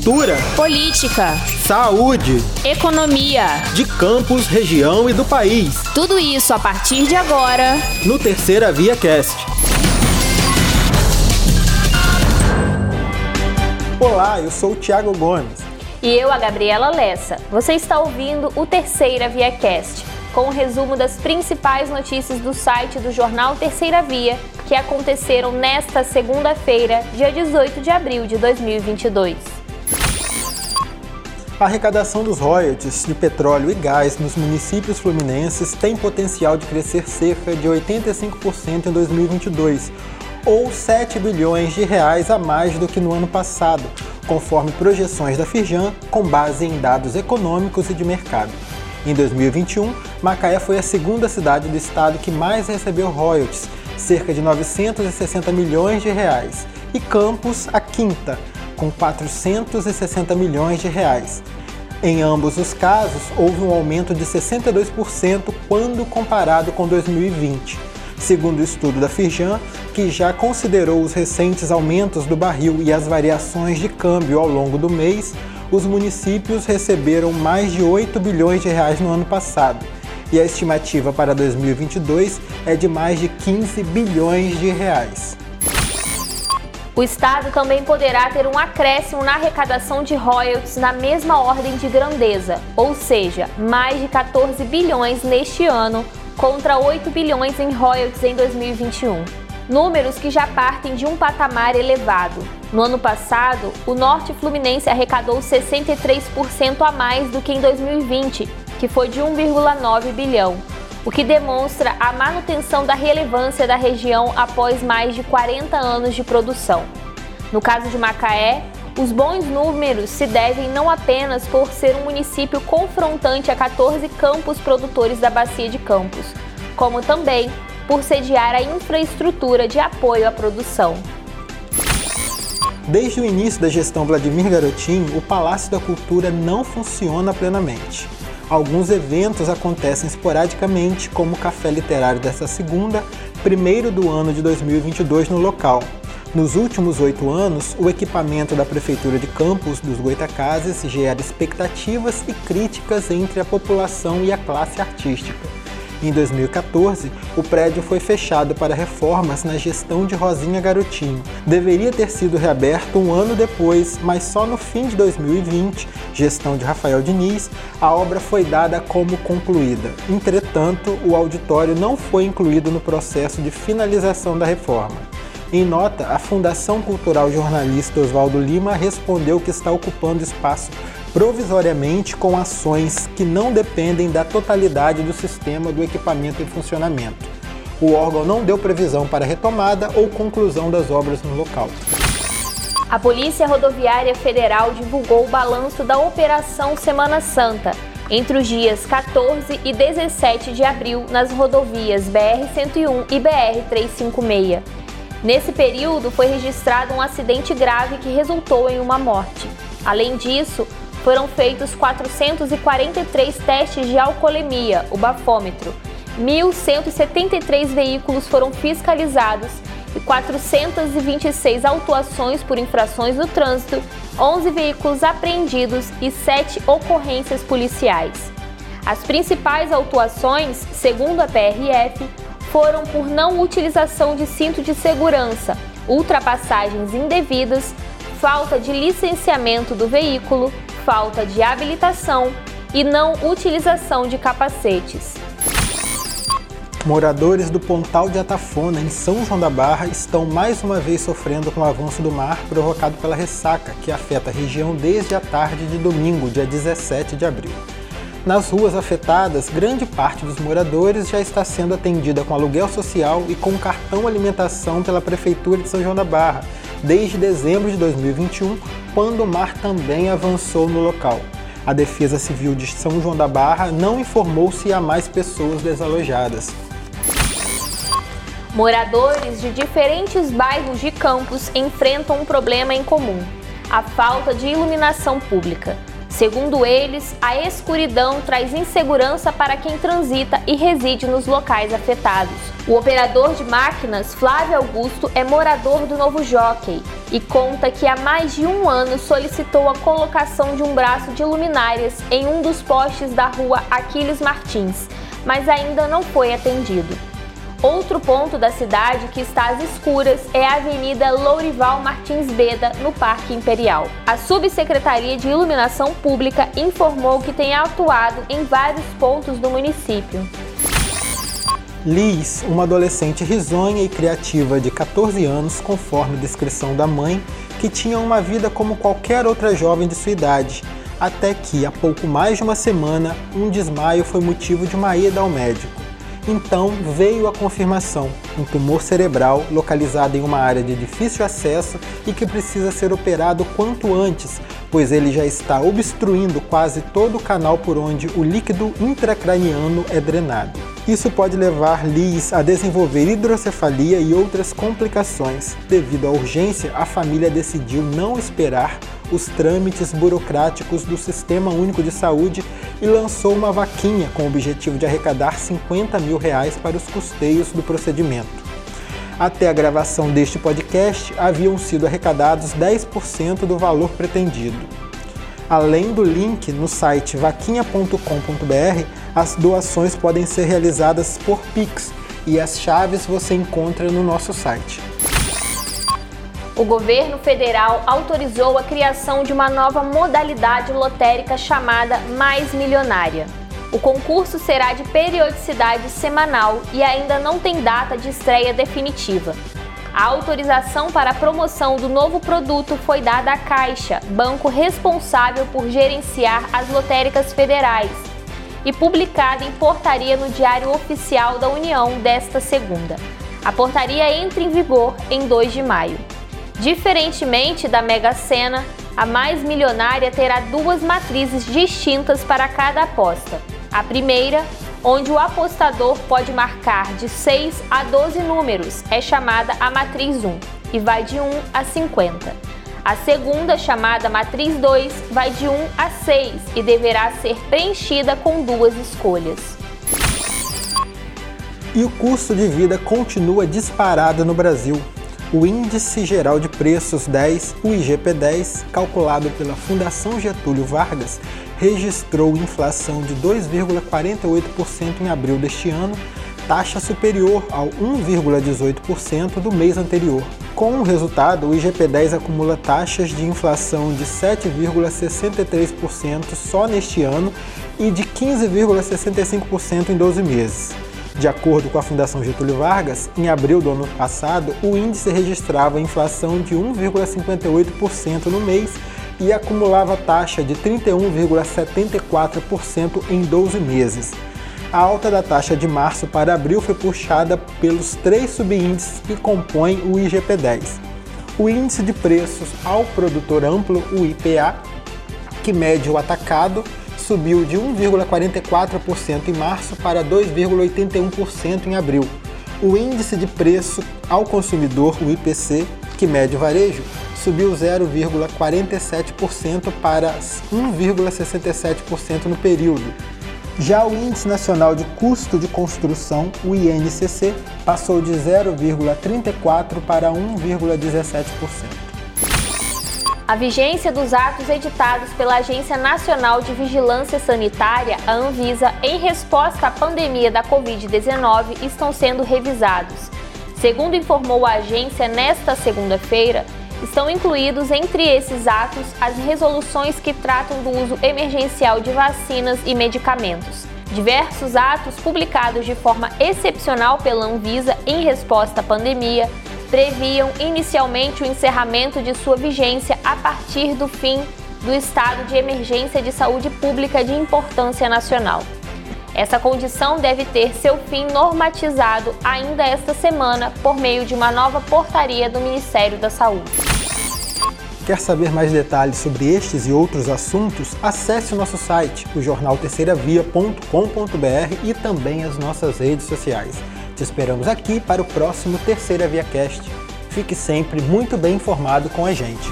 cultura, política, saúde, economia, de campos, região e do país. Tudo isso a partir de agora no Terceira Via Cast. Olá, eu sou o Thiago Gomes. E eu, a Gabriela Lessa. Você está ouvindo o Terceira Via Cast, com o resumo das principais notícias do site do jornal Terceira Via que aconteceram nesta segunda-feira, dia 18 de abril de 2022. A arrecadação dos royalties de petróleo e gás nos municípios fluminenses tem potencial de crescer cerca de 85% em 2022, ou 7 bilhões de reais a mais do que no ano passado, conforme projeções da Firjan, com base em dados econômicos e de mercado. Em 2021, Macaé foi a segunda cidade do estado que mais recebeu royalties, cerca de 960 milhões de reais, e Campos a quinta, com 460 milhões de reais. Em ambos os casos, houve um aumento de 62% quando comparado com 2020. Segundo o estudo da Firjan, que já considerou os recentes aumentos do barril e as variações de câmbio ao longo do mês, os municípios receberam mais de 8 bilhões de reais no ano passado e a estimativa para 2022 é de mais de 15 bilhões de reais. O Estado também poderá ter um acréscimo na arrecadação de royalties na mesma ordem de grandeza, ou seja, mais de 14 bilhões neste ano contra 8 bilhões em royalties em 2021. Números que já partem de um patamar elevado. No ano passado, o Norte Fluminense arrecadou 63% a mais do que em 2020 que foi de 1,9 bilhão, o que demonstra a manutenção da relevância da região após mais de 40 anos de produção. No caso de Macaé, os bons números se devem não apenas por ser um município confrontante a 14 campos produtores da Bacia de Campos, como também por sediar a infraestrutura de apoio à produção. Desde o início da gestão Vladimir Garotinho, o Palácio da Cultura não funciona plenamente. Alguns eventos acontecem esporadicamente, como o Café Literário desta segunda, primeiro do ano de 2022 no local. Nos últimos oito anos, o equipamento da Prefeitura de Campos dos Goitacazes gera expectativas e críticas entre a população e a classe artística. Em 2014, o prédio foi fechado para reformas na gestão de Rosinha Garotinho. Deveria ter sido reaberto um ano depois, mas só no fim de 2020, gestão de Rafael Diniz, a obra foi dada como concluída. Entretanto, o auditório não foi incluído no processo de finalização da reforma. Em nota, a Fundação Cultural Jornalista Oswaldo Lima respondeu que está ocupando espaço provisoriamente com ações que não dependem da totalidade do sistema do equipamento em funcionamento. O órgão não deu previsão para retomada ou conclusão das obras no local. A Polícia Rodoviária Federal divulgou o balanço da Operação Semana Santa entre os dias 14 e 17 de abril nas rodovias BR-101 e BR-356. Nesse período foi registrado um acidente grave que resultou em uma morte. Além disso, foram feitos 443 testes de alcoolemia, o bafômetro. 1.173 veículos foram fiscalizados e 426 autuações por infrações no trânsito, 11 veículos apreendidos e 7 ocorrências policiais. As principais autuações, segundo a PRF, foram por não utilização de cinto de segurança, ultrapassagens indevidas, falta de licenciamento do veículo, falta de habilitação e não utilização de capacetes. Moradores do Pontal de Atafona, em São João da Barra, estão mais uma vez sofrendo com o avanço do mar provocado pela ressaca, que afeta a região desde a tarde de domingo, dia 17 de abril. Nas ruas afetadas, grande parte dos moradores já está sendo atendida com aluguel social e com cartão alimentação pela Prefeitura de São João da Barra, desde dezembro de 2021, quando o mar também avançou no local. A Defesa Civil de São João da Barra não informou se há mais pessoas desalojadas. Moradores de diferentes bairros de Campos enfrentam um problema em comum: a falta de iluminação pública. Segundo eles, a escuridão traz insegurança para quem transita e reside nos locais afetados. O operador de máquinas, Flávio Augusto, é morador do Novo Jockey e conta que há mais de um ano solicitou a colocação de um braço de luminárias em um dos postes da rua Aquiles Martins, mas ainda não foi atendido. Outro ponto da cidade que está às escuras é a Avenida Lourival Martins Beda, no Parque Imperial. A Subsecretaria de Iluminação Pública informou que tem atuado em vários pontos do município. Liz, uma adolescente risonha e criativa de 14 anos, conforme descrição da mãe, que tinha uma vida como qualquer outra jovem de sua idade, até que, há pouco mais de uma semana, um desmaio foi motivo de uma ida ao médico. Então veio a confirmação: um tumor cerebral localizado em uma área de difícil acesso e que precisa ser operado quanto antes, pois ele já está obstruindo quase todo o canal por onde o líquido intracraniano é drenado. Isso pode levar Liz a desenvolver hidrocefalia e outras complicações. Devido à urgência, a família decidiu não esperar os trâmites burocráticos do Sistema Único de Saúde e lançou uma vaquinha com o objetivo de arrecadar 50 mil reais para os custeios do procedimento. Até a gravação deste podcast, haviam sido arrecadados 10% do valor pretendido. Além do link no site vaquinha.com.br, as doações podem ser realizadas por Pix e as chaves você encontra no nosso site o governo federal autorizou a criação de uma nova modalidade lotérica chamada Mais Milionária. O concurso será de periodicidade semanal e ainda não tem data de estreia definitiva. A autorização para a promoção do novo produto foi dada à Caixa, banco responsável por gerenciar as lotéricas federais, e publicada em portaria no Diário Oficial da União desta segunda. A portaria entra em vigor em 2 de maio. Diferentemente da Mega Sena, a mais milionária terá duas matrizes distintas para cada aposta. A primeira, onde o apostador pode marcar de 6 a 12 números, é chamada a matriz 1 e vai de 1 a 50. A segunda, chamada matriz 2, vai de 1 a 6 e deverá ser preenchida com duas escolhas. E o custo de vida continua disparado no Brasil. O Índice Geral de Preços 10, o IGP-10, calculado pela Fundação Getúlio Vargas, registrou inflação de 2,48% em abril deste ano, taxa superior ao 1,18% do mês anterior. Com o resultado, o IGP-10 acumula taxas de inflação de 7,63% só neste ano e de 15,65% em 12 meses. De acordo com a Fundação Getúlio Vargas, em abril do ano passado, o índice registrava inflação de 1,58% no mês e acumulava taxa de 31,74% em 12 meses. A alta da taxa de março para abril foi puxada pelos três subíndices que compõem o IGP-10. O índice de preços ao produtor amplo, o IPA, que mede o atacado, subiu de 1,44% em março para 2,81% em abril. O índice de preço ao consumidor, o IPC, que mede o varejo, subiu 0,47% para 1,67% no período. Já o Índice Nacional de Custo de Construção, o INCC, passou de 0,34% para 1,17%. A vigência dos atos editados pela Agência Nacional de Vigilância Sanitária, a Anvisa, em resposta à pandemia da Covid-19, estão sendo revisados. Segundo informou a agência nesta segunda-feira, estão incluídos entre esses atos as resoluções que tratam do uso emergencial de vacinas e medicamentos. Diversos atos publicados de forma excepcional pela Anvisa em resposta à pandemia previam inicialmente o encerramento de sua vigência a partir do fim do estado de emergência de saúde pública de importância nacional. Essa condição deve ter seu fim normatizado ainda esta semana por meio de uma nova portaria do Ministério da Saúde. Quer saber mais detalhes sobre estes e outros assuntos? Acesse o nosso site, o jornal terceiravia.com.br e também as nossas redes sociais. Te esperamos aqui para o próximo Terceira Via Cast. Fique sempre muito bem informado com a gente.